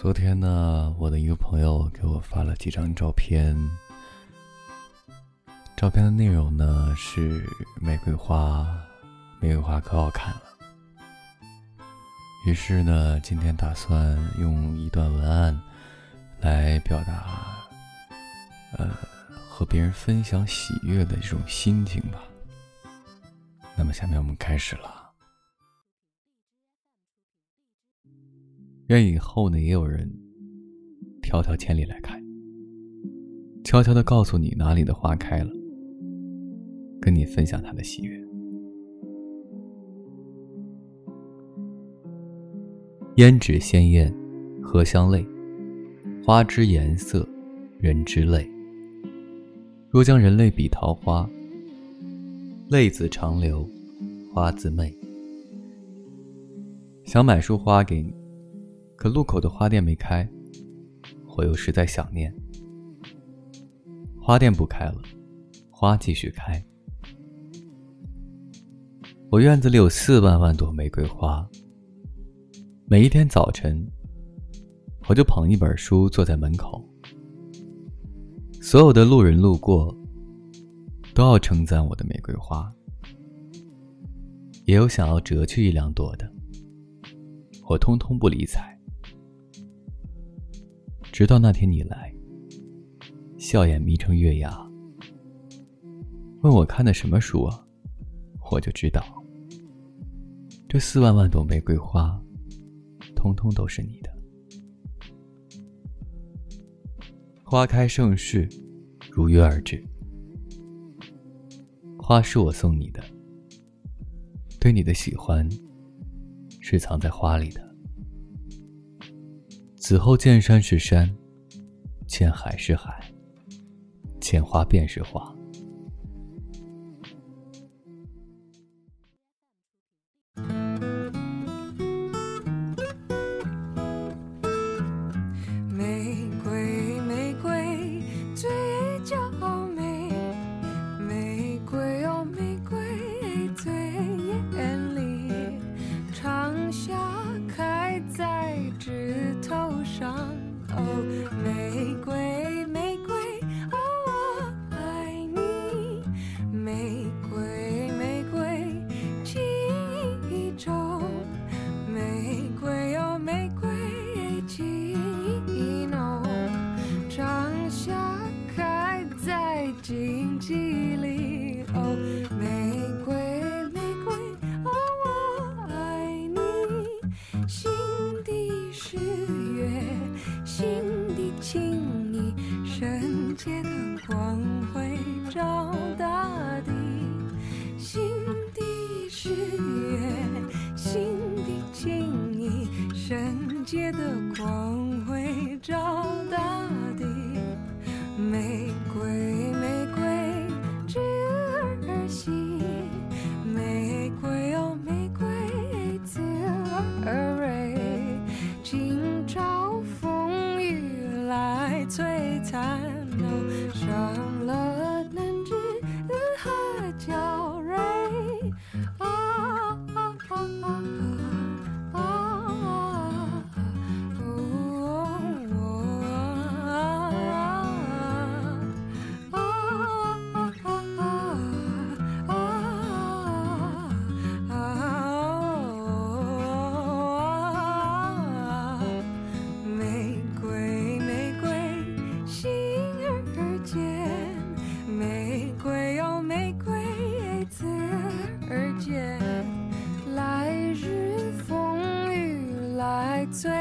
昨天呢，我的一个朋友给我发了几张照片，照片的内容呢是玫瑰花，玫瑰花可好看了。于是呢，今天打算用一段文案来表达，呃，和别人分享喜悦的这种心情吧。那么，下面我们开始了。愿以后呢，也有人迢迢千里来看，悄悄的告诉你哪里的花开了，跟你分享他的喜悦。胭脂鲜艳，荷香泪，花之颜色，人之泪。若将人类比桃花，泪自长流，花自媚。想买束花给你。可路口的花店没开，我又实在想念。花店不开了，花继续开。我院子里有四万万朵玫瑰花。每一天早晨，我就捧一本书坐在门口，所有的路人路过，都要称赞我的玫瑰花。也有想要折去一两朵的，我通通不理睬。直到那天你来，笑眼眯成月牙，问我看的什么书啊？我就知道，这四万万朵玫瑰花，通通都是你的。花开盛世，如约而至。花是我送你的，对你的喜欢，是藏在花里的。此后见山是山，见海是海，见花便是花。玫瑰，玫瑰，我爱你。新的誓约，新的情意，圣洁的光辉照大地。新的誓约，新的情意，圣洁的光辉照大地。玫瑰。最。